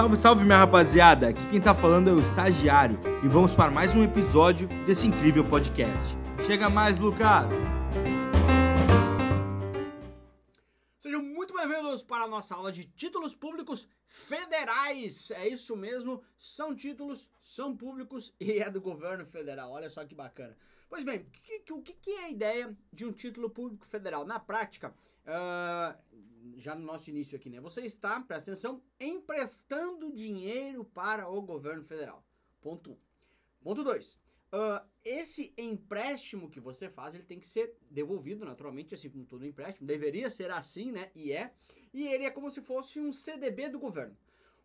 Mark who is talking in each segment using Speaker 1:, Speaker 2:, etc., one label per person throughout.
Speaker 1: Salve, salve, minha rapaziada! Aqui quem tá falando é o Estagiário e vamos para mais um episódio desse incrível podcast. Chega mais, Lucas!
Speaker 2: Sejam muito bem-vindos para a nossa aula de títulos públicos federais. É isso mesmo, são títulos, são públicos e é do governo federal. Olha só que bacana. Pois bem, o que, que, é a ideia de um título público federal? Na prática, uh, já no nosso início aqui, né? Você está, presta atenção, emprestando dinheiro para o governo federal. Ponto 1. Um. Ponto 2. Uh, esse empréstimo que você faz, ele tem que ser devolvido naturalmente, assim como todo empréstimo. Deveria ser assim, né? E é. E ele é como se fosse um CDB do governo.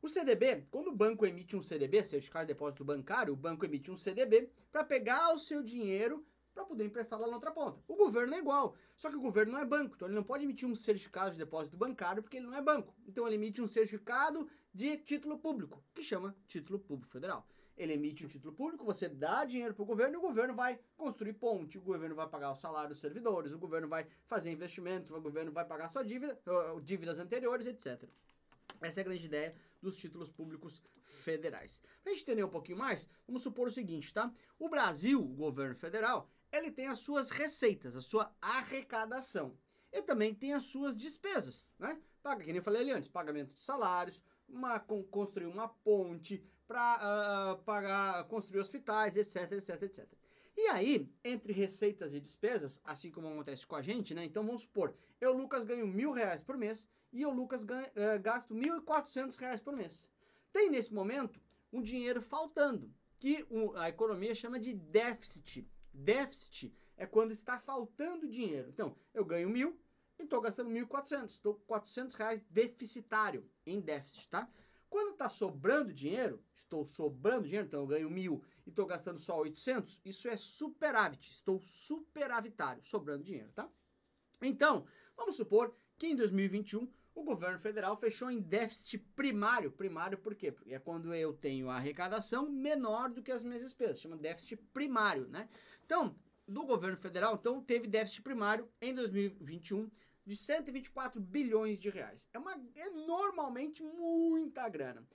Speaker 2: O CDB, quando o banco emite um CDB, certificado de depósito bancário, o banco emite um CDB para pegar o seu dinheiro para poder emprestar lá na outra ponta. O governo é igual, só que o governo não é banco, então ele não pode emitir um certificado de depósito bancário porque ele não é banco. Então ele emite um certificado de título público, que chama título público federal. Ele emite um título público, você dá dinheiro para o governo e o governo vai construir ponte, o governo vai pagar o salário dos servidores, o governo vai fazer investimentos, o governo vai pagar sua dívida, dívidas anteriores, etc. Essa é a grande ideia dos títulos públicos federais. Para a gente entender um pouquinho mais, vamos supor o seguinte, tá? O Brasil, o governo federal, ele tem as suas receitas, a sua arrecadação. E também tem as suas despesas, né? Paga, que nem eu falei ali antes, pagamento de salários, uma, construir uma ponte, para uh, ah, pagar, construir hospitais, etc, etc, etc. E aí, entre receitas e despesas, assim como acontece com a gente, né? Então vamos supor, eu, Lucas, ganho mil reais por mês e eu, Lucas, ganho, uh, gasto mil e quatrocentos reais por mês. Tem nesse momento um dinheiro faltando, que a economia chama de déficit. Déficit é quando está faltando dinheiro. Então, eu ganho mil e estou gastando 1.400. Estou 400 reais deficitário em déficit, tá? Quando está sobrando dinheiro, estou sobrando dinheiro, então eu ganho mil e estou gastando só 800, isso é superávit. Estou superavitário, sobrando dinheiro, tá? Então, vamos supor que em 2021 o governo federal fechou em déficit primário. Primário por quê? Porque é quando eu tenho a arrecadação menor do que as minhas despesas, chama déficit primário, né? Então, do governo federal, então, teve déficit primário em 2021 de 124 bilhões de reais. É, uma, é normalmente muita grana.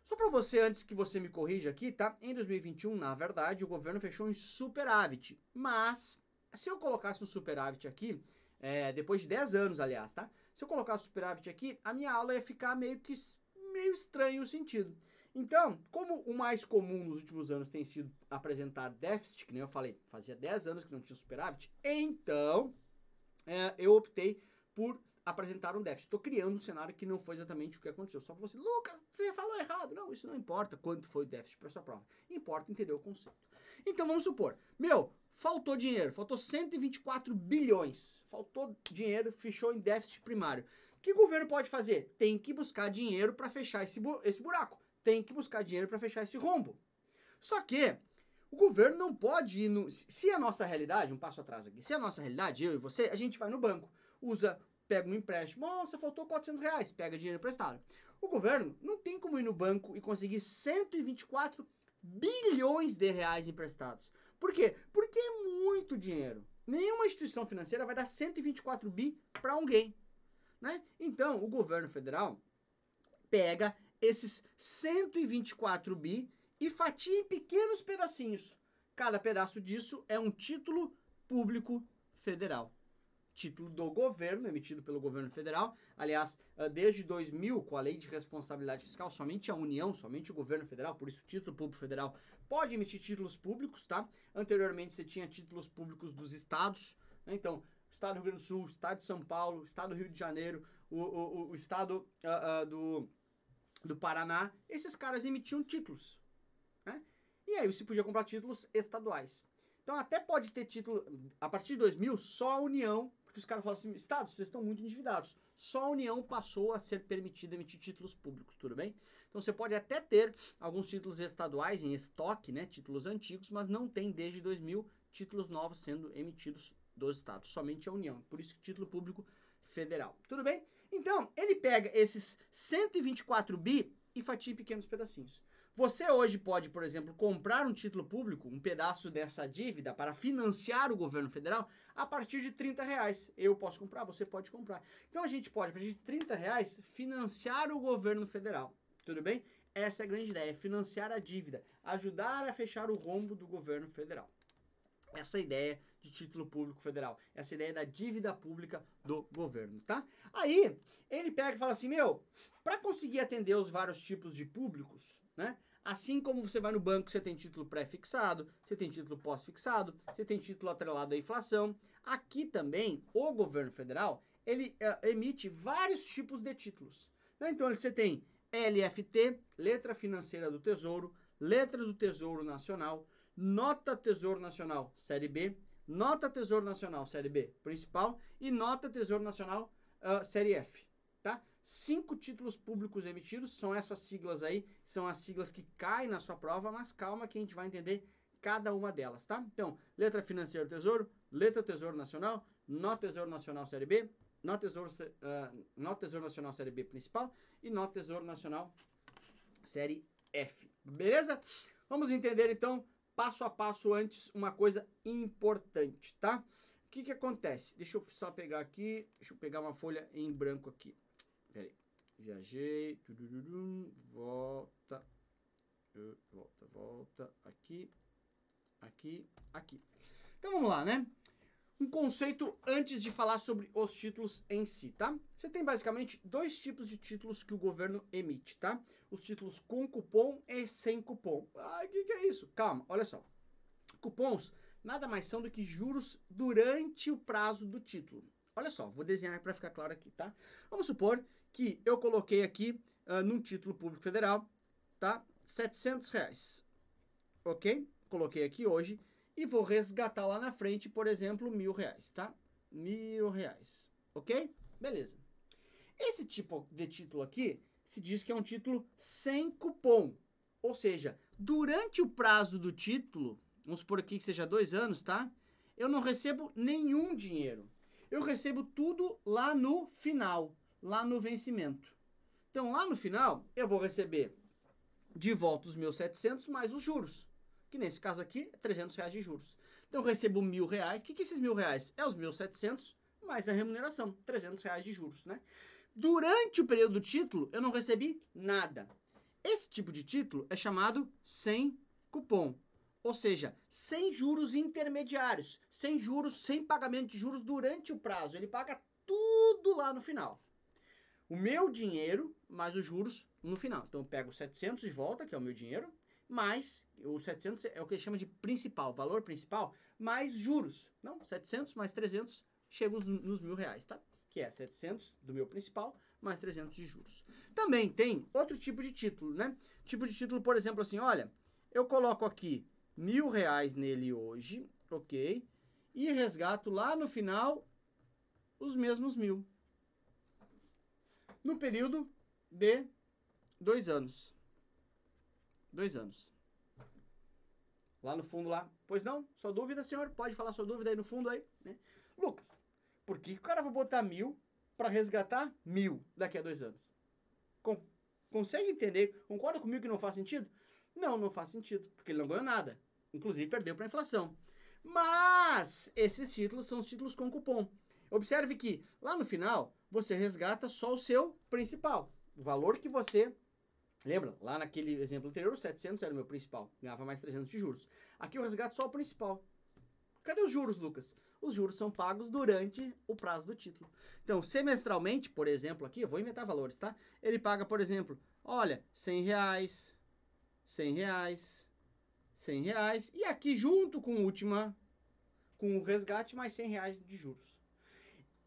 Speaker 2: Só para você, antes que você me corrija aqui, tá? Em 2021, na verdade, o governo fechou em superávit. Mas, se eu colocasse um superávit aqui, é, depois de 10 anos, aliás, tá? Se eu colocasse superávit aqui, a minha aula ia ficar meio que meio estranho o sentido. Então, como o mais comum nos últimos anos tem sido apresentar déficit, que nem eu falei, fazia 10 anos que não tinha superávit, então é, eu optei por apresentar um déficit. Estou criando um cenário que não foi exatamente o que aconteceu. Só para você, Lucas, você falou errado. Não, isso não importa quanto foi o déficit para sua prova. Importa entender o conceito. Então vamos supor, meu, faltou dinheiro, faltou 124 bilhões. Faltou dinheiro, fechou em déficit primário. O que o governo pode fazer? Tem que buscar dinheiro para fechar esse, bu esse buraco tem que buscar dinheiro para fechar esse rombo. Só que o governo não pode ir no. Se a nossa realidade, um passo atrás aqui, se a nossa realidade, eu e você, a gente vai no banco, usa, pega um empréstimo, nossa, faltou 400 reais, pega dinheiro emprestado. O governo não tem como ir no banco e conseguir 124 bilhões de reais emprestados. Por quê? Porque é muito dinheiro. Nenhuma instituição financeira vai dar 124 bi para alguém. Né? Então, o governo federal pega esses 124 bi e fatia em pequenos pedacinhos. Cada pedaço disso é um título público federal. Título do governo, emitido pelo governo federal. Aliás, ah, desde 2000, com a lei de responsabilidade fiscal, somente a União, somente o governo federal, por isso título público federal pode emitir títulos públicos, tá? Anteriormente você tinha títulos públicos dos estados, né? então, Estado do Rio Grande do Sul, Estado de São Paulo, Estado do Rio de Janeiro, o, o, o Estado uh, uh, do do Paraná, esses caras emitiam títulos. Né? E aí você podia comprar títulos estaduais. Então até pode ter título, a partir de 2000, só a União, porque os caras falam assim, Estados, vocês estão muito endividados. Só a União passou a ser permitida emitir títulos públicos, tudo bem? Então você pode até ter alguns títulos estaduais em estoque, né, títulos antigos, mas não tem desde 2000 títulos novos sendo emitidos dos estados, somente a União. Por isso que título público federal. Tudo bem? Então, ele pega esses 124 bi e fatia em pequenos pedacinhos. Você hoje pode, por exemplo, comprar um título público, um pedaço dessa dívida para financiar o governo federal a partir de 30 reais. Eu posso comprar, você pode comprar. Então a gente pode, a partir de 30 reais, financiar o governo federal. Tudo bem? Essa é a grande ideia, financiar a dívida, ajudar a fechar o rombo do governo federal. Essa ideia de título público federal, essa ideia da dívida pública do governo, tá? Aí, ele pega e fala assim, meu, para conseguir atender os vários tipos de públicos, né? Assim como você vai no banco, você tem título pré-fixado, você tem título pós-fixado, você tem título atrelado à inflação. Aqui também, o governo federal, ele uh, emite vários tipos de títulos. Né? Então, você tem LFT, Letra Financeira do Tesouro, Letra do Tesouro Nacional, Nota Tesouro Nacional Série B, Nota Tesouro Nacional Série B Principal e Nota Tesouro Nacional uh, Série F, tá? Cinco títulos públicos emitidos, são essas siglas aí, são as siglas que caem na sua prova, mas calma que a gente vai entender cada uma delas, tá? Então, letra financeira Tesouro, letra Tesouro Nacional, nota Tesouro Nacional Série B, nota Tesouro, uh, nota Tesouro Nacional Série B principal e nota Tesouro Nacional Série F, beleza? Vamos entender então, passo a passo antes, uma coisa importante, tá? O que que acontece? Deixa eu só pegar aqui, deixa eu pegar uma folha em branco aqui. Peraí. Viajei. volta. Volta, volta. Aqui. Aqui. Aqui. Então vamos lá, né? Um conceito antes de falar sobre os títulos em si, tá? Você tem basicamente dois tipos de títulos que o governo emite, tá? Os títulos com cupom e sem cupom. Ah, o que, que é isso? Calma, olha só. Cupons nada mais são do que juros durante o prazo do título. Olha só, vou desenhar para ficar claro aqui, tá? Vamos supor que eu coloquei aqui uh, num título público federal, tá? 700 reais, ok? Coloquei aqui hoje e vou resgatar lá na frente, por exemplo, mil reais, tá? Mil reais, ok? Beleza. Esse tipo de título aqui se diz que é um título sem cupom, ou seja, durante o prazo do título, vamos supor aqui que seja dois anos, tá? Eu não recebo nenhum dinheiro. Eu recebo tudo lá no final lá no vencimento. Então, lá no final, eu vou receber de volta os meus 700 mais os juros, que nesse caso aqui é 300 reais de juros. Então, eu recebo mil reais. O que, que esses mil reais? É os meus 700 mais a remuneração, 300 reais de juros, né? Durante o período do título, eu não recebi nada. Esse tipo de título é chamado sem cupom. Ou seja, sem juros intermediários, sem juros, sem pagamento de juros durante o prazo. Ele paga tudo lá no final o meu dinheiro mais os juros no final. Então eu pego 700 de volta, que é o meu dinheiro, mais o 700 é o que chama de principal, valor principal, mais juros. Não, 700 mais 300 chega nos mil reais, tá? Que é 700 do meu principal mais 300 de juros. Também tem outro tipo de título, né? Tipo de título, por exemplo, assim, olha, eu coloco aqui mil reais nele hoje, ok? E resgato lá no final os mesmos mil no período de dois anos. Dois anos. Lá no fundo lá. Pois não? Sua dúvida, senhor? Pode falar sua dúvida aí no fundo aí, né? Lucas, por que o cara vai botar mil para resgatar mil daqui a dois anos? Com, consegue entender? Concorda comigo que não faz sentido? Não, não faz sentido, porque ele não ganhou nada. Inclusive perdeu para a inflação. Mas esses títulos são os títulos com cupom. Observe que lá no final você resgata só o seu principal, o valor que você Lembra? Lá naquele exemplo anterior, o 700 era o meu principal, ganhava mais 300 de juros. Aqui eu resgato só o principal. Cadê os juros, Lucas? Os juros são pagos durante o prazo do título. Então, semestralmente, por exemplo, aqui, eu vou inventar valores, tá? Ele paga, por exemplo, olha, 100 reais, 100 reais, 100 reais, e aqui junto com última, com o resgate, mais 100 reais de juros.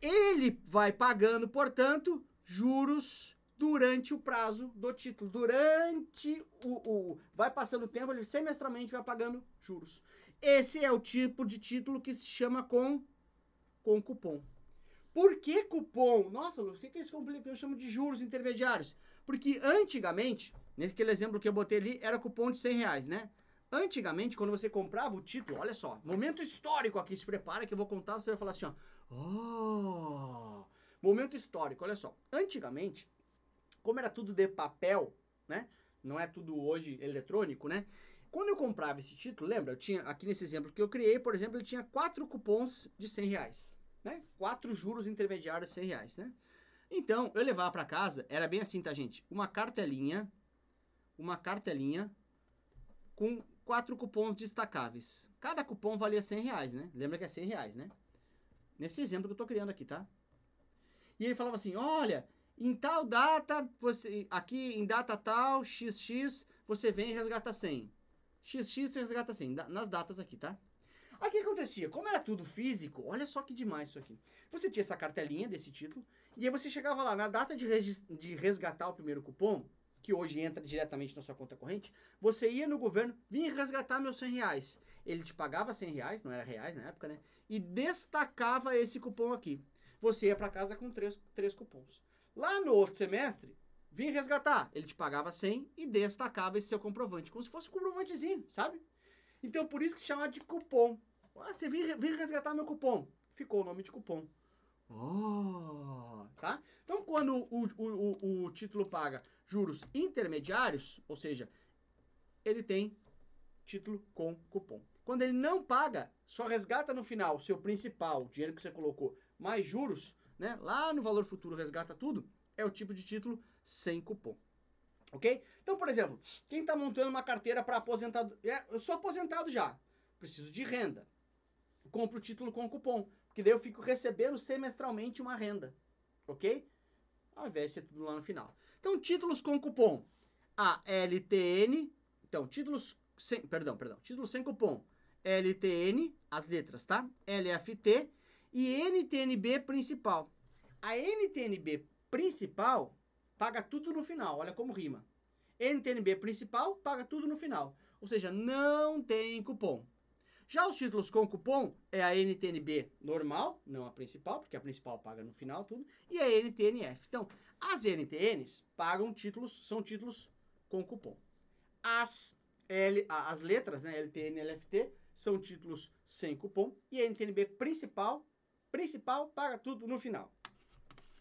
Speaker 2: Ele vai pagando, portanto, juros durante o prazo do título. Durante o, o. Vai passando o tempo, ele semestralmente vai pagando juros. Esse é o tipo de título que se chama com, com cupom. Por que cupom? Nossa, Lucas, o que, que esse que eu chamo de juros intermediários? Porque antigamente, naquele exemplo que eu botei ali, era cupom de 100 reais, né? Antigamente, quando você comprava o título, olha só, momento histórico aqui, se prepara que eu vou contar, você vai falar assim, ó. Oh! Momento histórico, olha só. Antigamente, como era tudo de papel, né? Não é tudo hoje eletrônico, né? Quando eu comprava esse título, lembra? Eu tinha, aqui nesse exemplo que eu criei, por exemplo, ele tinha quatro cupons de 100 reais, né? Quatro juros intermediários de 100 reais, né? Então, eu levava para casa, era bem assim, tá, gente? Uma cartelinha, uma cartelinha com quatro cupons destacáveis. Cada cupom valia 100 reais, né? Lembra que é 100 reais, né? Nesse exemplo que eu tô criando aqui, tá? E ele falava assim, olha, em tal data, você, aqui em data tal, XX, você vem e resgata 100. XX resgata 100, nas datas aqui, tá? Aí o que acontecia? Como era tudo físico, olha só que demais isso aqui. Você tinha essa cartelinha desse título, e aí você chegava lá, na data de, de resgatar o primeiro cupom, que hoje entra diretamente na sua conta corrente, você ia no governo, vinha resgatar meus 100 reais. Ele te pagava 100 reais, não era reais na época, né? E destacava esse cupom aqui. Você ia para casa com três, três cupons. Lá no outro semestre, vinha resgatar. Ele te pagava 100 e destacava esse seu comprovante, como se fosse um comprovantezinho, sabe? Então, por isso que se chama de cupom. Ah, você vinha, resgatar meu cupom. Ficou o nome de cupom. Oh, tá? Então, quando o, o, o, o título paga juros intermediários, ou seja, ele tem título com cupom. Quando ele não paga, só resgata no final seu principal, o dinheiro que você colocou, mais juros, né? Lá no valor futuro resgata tudo, é o tipo de título sem cupom. Ok? Então, por exemplo, quem está montando uma carteira para aposentado. É, eu sou aposentado já, preciso de renda. Compro o título com cupom, porque daí eu fico recebendo semestralmente uma renda. Ok? Ao invés de ser tudo lá no final. Então, títulos com cupom. A LTN. Então, títulos sem. Perdão, perdão. Títulos sem cupom. LTN, as letras, tá? LFT e NTNB principal. A NTNB principal paga tudo no final. Olha como rima. NTNB principal paga tudo no final. Ou seja, não tem cupom. Já os títulos com cupom é a NTNB normal, não a principal, porque a principal paga no final tudo, e a NTNF. Então, as NTNs pagam títulos, são títulos com cupom. As, L, as letras, né, LTN e LFT, são títulos sem cupom. E a NTNB principal, principal paga tudo no final.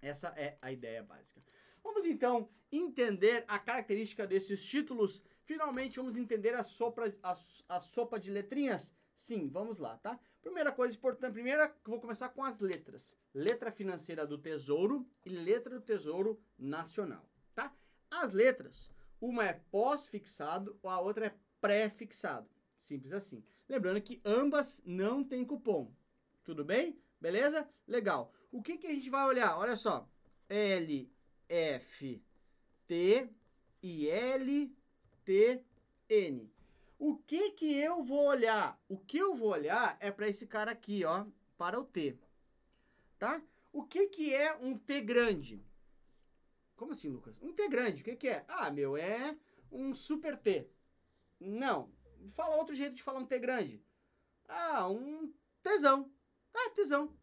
Speaker 2: Essa é a ideia básica. Vamos então entender a característica desses títulos. Finalmente vamos entender a sopa, a, a sopa de letrinhas. Sim, vamos lá, tá? Primeira coisa importante, primeira, vou começar com as letras. Letra financeira do Tesouro e letra do Tesouro Nacional, tá? As letras, uma é pós-fixado, a outra é pré-fixado. Simples assim. Lembrando que ambas não têm cupom. Tudo bem? Beleza? Legal. O que, que a gente vai olhar? Olha só. L, F, T e L, T, N. O que que eu vou olhar? O que eu vou olhar é para esse cara aqui, ó, para o T. Tá? O que que é um T grande? Como assim, Lucas? Um T grande, o que que é? Ah, meu, é um super T. Não. Fala outro jeito de falar um T grande. Ah, um tesão. Ah, tesão.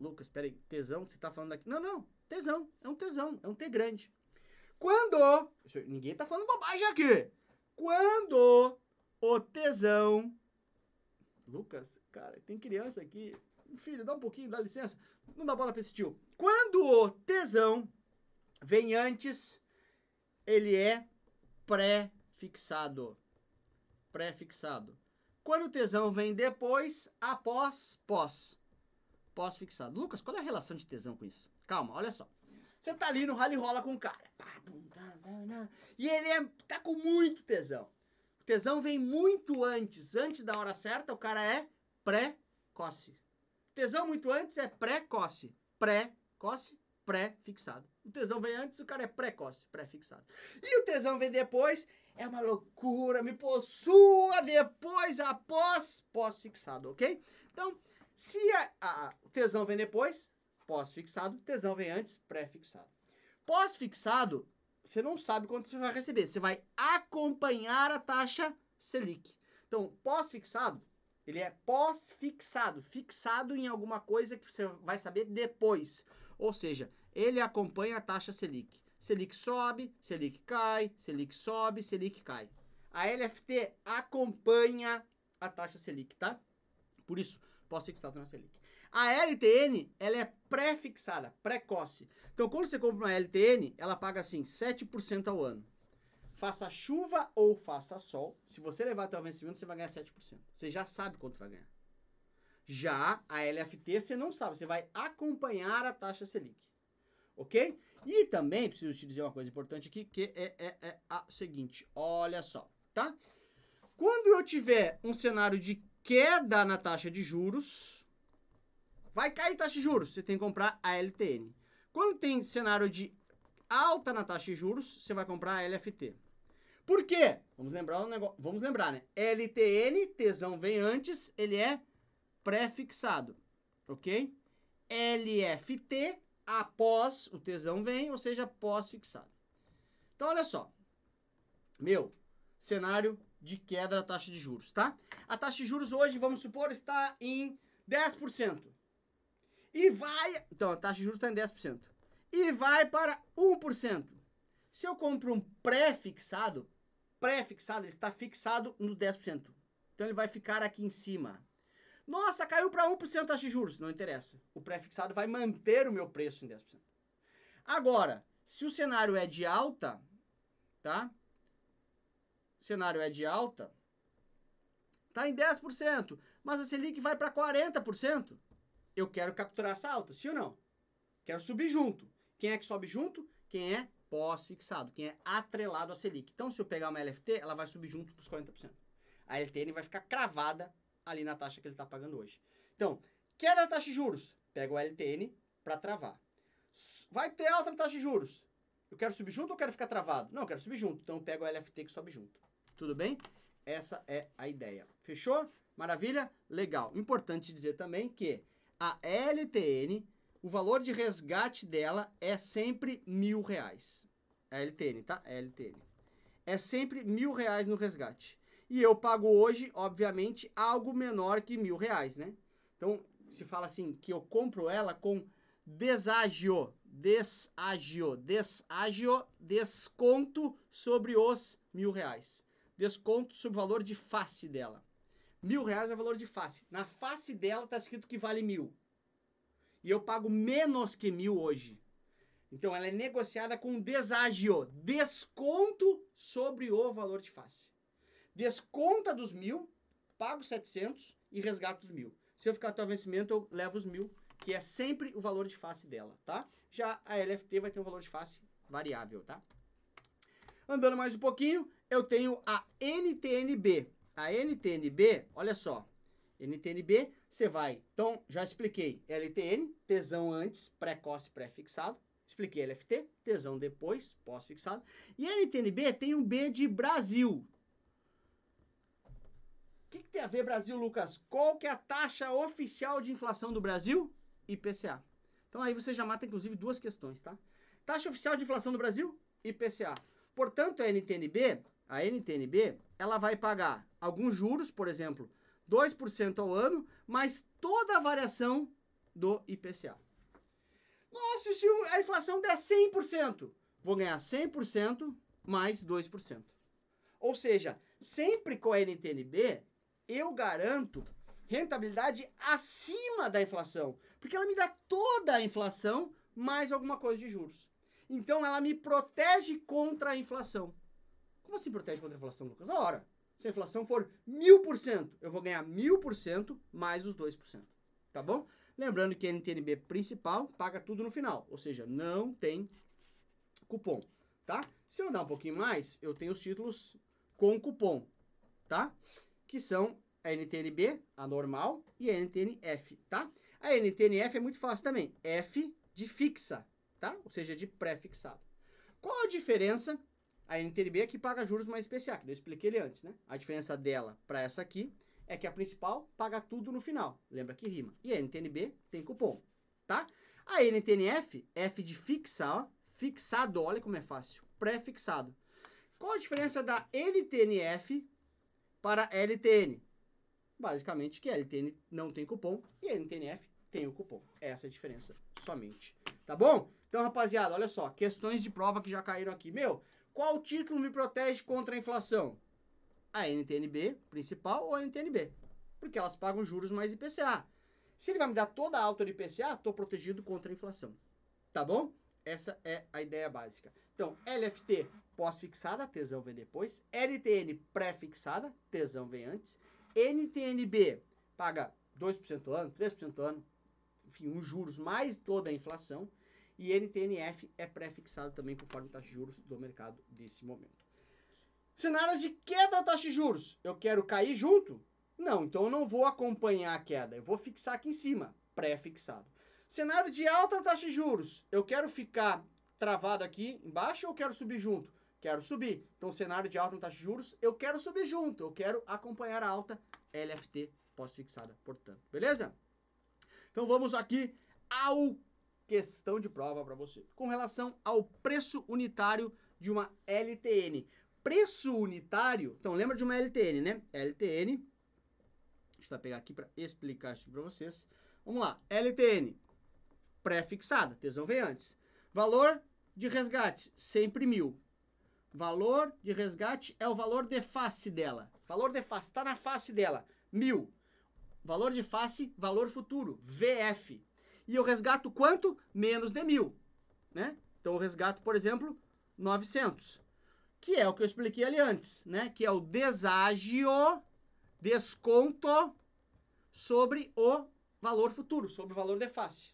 Speaker 2: Lucas, peraí, tesão, você tá falando aqui? Não, não, tesão, é um tesão, é um T grande. Quando, ninguém tá falando bobagem aqui. Quando o tesão. Lucas, cara, tem criança aqui. Filho, dá um pouquinho, dá licença. Não dá bola pra esse tio. Quando o tesão vem antes, ele é pré-fixado. Pré-fixado. Quando o tesão vem depois, após, pós. Pós-fixado. Lucas, qual é a relação de tesão com isso? Calma, olha só. Você tá ali no rally rola com o cara. E ele é, tá com muito tesão. O tesão vem muito antes. Antes da hora certa, o cara é precoce. Tesão muito antes é precoce. Precoce, pré-fixado. O tesão vem antes, o cara é precoce, pré-fixado. E o tesão vem depois, é uma loucura, me possua depois, após, pós-fixado, ok? Então, se a, a, o tesão vem depois, pós-fixado, tesão vem antes, pré-fixado. Pós-fixado, você não sabe quanto você vai receber. Você vai acompanhar a taxa Selic. Então, pós-fixado, ele é pós-fixado, fixado em alguma coisa que você vai saber depois. Ou seja, ele acompanha a taxa Selic. Selic sobe, Selic cai, Selic sobe, Selic cai. A LFT acompanha a taxa Selic, tá? Por isso, pós-fixado na Selic. A LTN, ela é pré-fixada, precoce. Então, quando você compra uma LTN, ela paga assim, 7% ao ano. Faça chuva ou faça sol, se você levar até o vencimento, você vai ganhar 7%. Você já sabe quanto vai ganhar. Já a LFT, você não sabe, você vai acompanhar a taxa Selic. Ok? E também preciso te dizer uma coisa importante aqui, que é, é, é a seguinte, olha só, tá? Quando eu tiver um cenário de queda na taxa de juros, vai cair taxa de juros, você tem que comprar a LTN. Quando tem cenário de alta na taxa de juros, você vai comprar a LFT. Por quê? Vamos lembrar um negócio, vamos lembrar, né? LTN, tesão vem antes, ele é pré-fixado, ok? LFT, após o tesão vem, ou seja, pós-fixado. Então, olha só. Meu, cenário de queda da taxa de juros, tá? A taxa de juros hoje, vamos supor, está em 10%. E vai... Então, a taxa de juros está em 10%. E vai para 1%. Se eu compro um pré-fixado, pré-fixado, ele está fixado no 10%. Então, ele vai ficar aqui em cima. Nossa, caiu para 1% a taxa de juros. Não interessa. O pré-fixado vai manter o meu preço em 10%. Agora, se o cenário é de alta, tá? O cenário é de alta, tá em 10%, mas a Selic vai para 40%. Eu quero capturar essa alta, sim ou não? Quero subir junto. Quem é que sobe junto? Quem é pós-fixado, quem é atrelado à Selic. Então, se eu pegar uma LFT, ela vai subir junto para os 40%. A LTN vai ficar cravada ali na taxa que ele está pagando hoje. Então, queda da taxa de juros, pega o LTN para travar. Vai ter alta taxa de juros. Eu quero subir junto ou quero ficar travado? Não, eu quero subir junto. Então eu pego o LFT que sobe junto. Tudo bem? Essa é a ideia. Fechou? Maravilha? Legal. Importante dizer também que a LTN, o valor de resgate dela é sempre mil reais. A LTN, tá? A LTN. É sempre mil reais no resgate. E eu pago hoje, obviamente, algo menor que mil reais, né? Então, se fala assim, que eu compro ela com deságio, deságio, deságio, desconto sobre os mil reais. Desconto sobre o valor de face dela. Mil reais é o valor de face. Na face dela tá escrito que vale mil. E eu pago menos que mil hoje. Então ela é negociada com deságio, desconto sobre o valor de face desconta dos mil, pago 700 e resgato os mil. Se eu ficar até o vencimento, eu levo os mil, que é sempre o valor de face dela, tá? Já a LFT vai ter um valor de face variável, tá? Andando mais um pouquinho, eu tenho a NTNB. A NTNB, olha só, NTNB, você vai, então, já expliquei, LTN, tesão antes, precoce, pré-fixado. Expliquei LFT, tesão depois, pós-fixado. E NTNB tem um B de Brasil, que, que, tem a ver Brasil, Lucas? Qual que é a taxa oficial de inflação do Brasil? IPCA. Então aí você já mata, inclusive, duas questões, tá? Taxa oficial de inflação do Brasil? IPCA. Portanto, a NTNB, a NTNB, ela vai pagar alguns juros, por exemplo, 2% ao ano, mas toda a variação do IPCA. Nossa, se a inflação der 100%? Vou ganhar 100% mais 2%. Ou seja, sempre com a NTNB, eu garanto rentabilidade acima da inflação, porque ela me dá toda a inflação mais alguma coisa de juros. Então ela me protege contra a inflação. Como assim protege contra a inflação, Lucas? Ora, se a inflação for mil por cento, eu vou ganhar mil por cento mais os 2%. Tá bom? Lembrando que a NTNB principal paga tudo no final, ou seja, não tem cupom, tá? Se eu andar um pouquinho mais, eu tenho os títulos com cupom, tá? Que são a NTNB, a normal, e a NTNF, tá? A NTNF é muito fácil também, F de fixa, tá? Ou seja, de pré-fixado. Qual a diferença? A NTNB é que paga juros mais especiais, que eu expliquei ele antes, né? A diferença dela para essa aqui é que a principal paga tudo no final, lembra que rima. E a NTNB tem cupom, tá? A NTNF, F de fixa, ó, fixado, olha como é fácil, pré-fixado. Qual a diferença da NTNF para LTN. Basicamente que LTN não tem cupom e NTNF tem o cupom. Essa é a diferença somente. Tá bom? Então, rapaziada, olha só, questões de prova que já caíram aqui. Meu, qual título me protege contra a inflação? A NTNB principal ou a NTNB? Porque elas pagam juros mais IPCA. Se ele vai me dar toda a alta do IPCA, estou protegido contra a inflação. Tá bom? Essa é a ideia básica. Então, LFT pós-fixada, tesão vem depois. LTN pré-fixada, tesão vem antes. NTNB paga 2% ao ano, 3% ao ano, enfim, uns juros mais toda a inflação. E NTNF é pré-fixado também conforme taxa de juros do mercado desse momento. Cenários de queda da taxa de juros. Eu quero cair junto? Não, então eu não vou acompanhar a queda. Eu vou fixar aqui em cima, pré-fixado. Cenário de alta taxa de juros. Eu quero ficar travado aqui embaixo ou quero subir junto? Quero subir. Então, cenário de alta taxa de juros, eu quero subir junto. Eu quero acompanhar a alta LFT pós-fixada, portanto. Beleza? Então, vamos aqui ao questão de prova para você. Com relação ao preço unitário de uma LTN. Preço unitário, então lembra de uma LTN, né? LTN, deixa eu pegar aqui para explicar isso para vocês. Vamos lá, LTN, pré-fixada, tesão vem antes. Valor de resgate, sempre mil. Valor de resgate é o valor de face dela. Valor de face, está na face dela, mil. Valor de face, valor futuro, VF. E eu resgato quanto? Menos de mil, né? Então eu resgato, por exemplo, 900. Que é o que eu expliquei ali antes, né? Que é o deságio, desconto sobre o valor futuro, sobre o valor de face.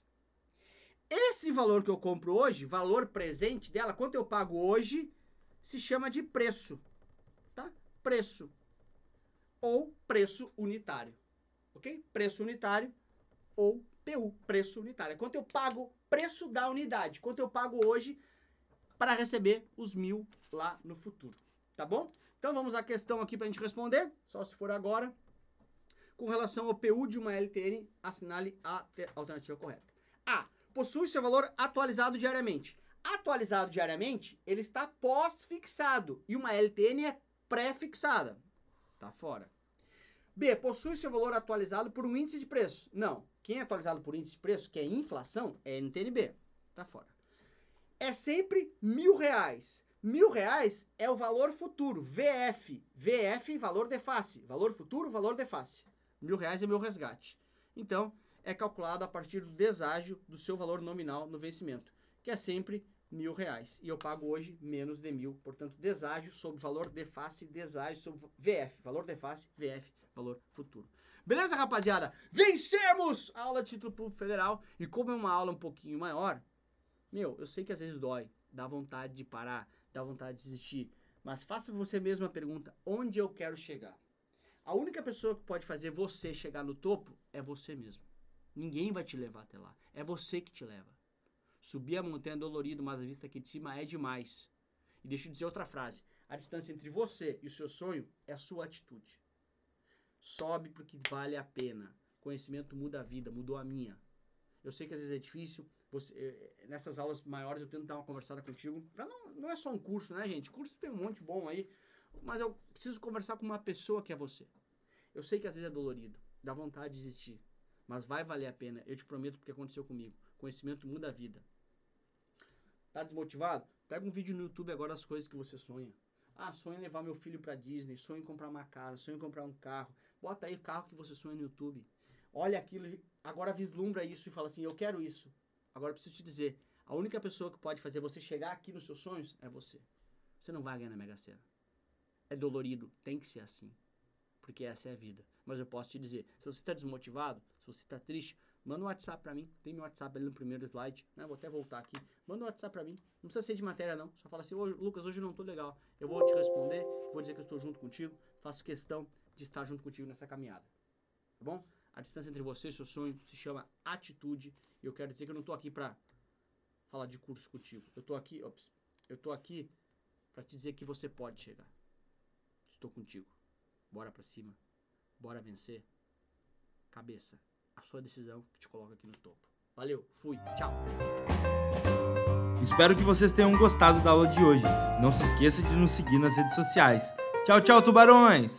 Speaker 2: Esse valor que eu compro hoje, valor presente dela, quanto eu pago hoje, se chama de preço, tá? Preço ou preço unitário, ok? Preço unitário ou PU, preço unitário. Quanto eu pago preço da unidade, quanto eu pago hoje para receber os mil lá no futuro, tá bom? Então vamos à questão aqui para a gente responder, só se for agora. Com relação ao PU de uma LTN, assinale a alternativa correta. A possui seu valor atualizado diariamente. Atualizado diariamente, ele está pós-fixado e uma LTN é pré-fixada. Tá fora. B, possui seu valor atualizado por um índice de preço. Não. Quem é atualizado por índice de preço, que é inflação, é NTNB. Tá fora. É sempre mil reais. Mil reais é o valor futuro, VF. VF, valor de face. Valor futuro, valor de face. Mil reais é meu resgate. Então, é calculado a partir do deságio do seu valor nominal no vencimento, que é sempre mil reais. E eu pago hoje menos de mil. Portanto, deságio sobre valor de face, deságio sobre VF. Valor de face, VF, valor futuro. Beleza, rapaziada? Vencemos a aula de título público federal. E como é uma aula um pouquinho maior, meu, eu sei que às vezes dói, dá vontade de parar, dá vontade de desistir. Mas faça você mesmo a pergunta: onde eu quero chegar? A única pessoa que pode fazer você chegar no topo é você mesmo. Ninguém vai te levar até lá. É você que te leva. Subir a montanha dolorido, mas a vista aqui de cima é demais. E deixa eu dizer outra frase. A distância entre você e o seu sonho é a sua atitude. Sobe porque vale a pena. Conhecimento muda a vida, mudou a minha. Eu sei que às vezes é difícil. Você, eh, nessas aulas maiores eu tento dar uma conversada contigo. Não, não é só um curso, né, gente? Curso tem um monte bom aí. Mas eu preciso conversar com uma pessoa que é você. Eu sei que às vezes é dolorido. Dá vontade de desistir. Mas vai valer a pena, eu te prometo, porque aconteceu comigo. Conhecimento muda a vida. Tá desmotivado? Pega um vídeo no YouTube agora das coisas que você sonha. Ah, sonho em levar meu filho para Disney, sonho em comprar uma casa, sonho em comprar um carro. Bota aí o carro que você sonha no YouTube. Olha aquilo, agora vislumbra isso e fala assim: "Eu quero isso". Agora preciso te dizer, a única pessoa que pode fazer você chegar aqui nos seus sonhos é você. Você não vai ganhar na Mega Sena. É dolorido, tem que ser assim. Porque essa é a vida. Mas eu posso te dizer, se você está desmotivado, se você está triste, manda um WhatsApp para mim. Tem meu WhatsApp ali no primeiro slide, né? Vou até voltar aqui. Manda um WhatsApp para mim. Não precisa ser de matéria não. Só fala assim: Lucas, hoje não tô legal". Eu vou te responder, vou dizer que eu estou junto contigo, faço questão de estar junto contigo nessa caminhada. Tá bom? A distância entre você e seu sonho se chama atitude, e eu quero dizer que eu não tô aqui para falar de curso contigo. Eu tô aqui, ops, eu tô aqui para te dizer que você pode chegar. Estou contigo. Bora para cima. Bora vencer. Cabeça a sua decisão que te coloca aqui no topo. Valeu, fui, tchau.
Speaker 1: Espero que vocês tenham gostado da aula de hoje. Não se esqueça de nos seguir nas redes sociais. Tchau, tchau, tubarões!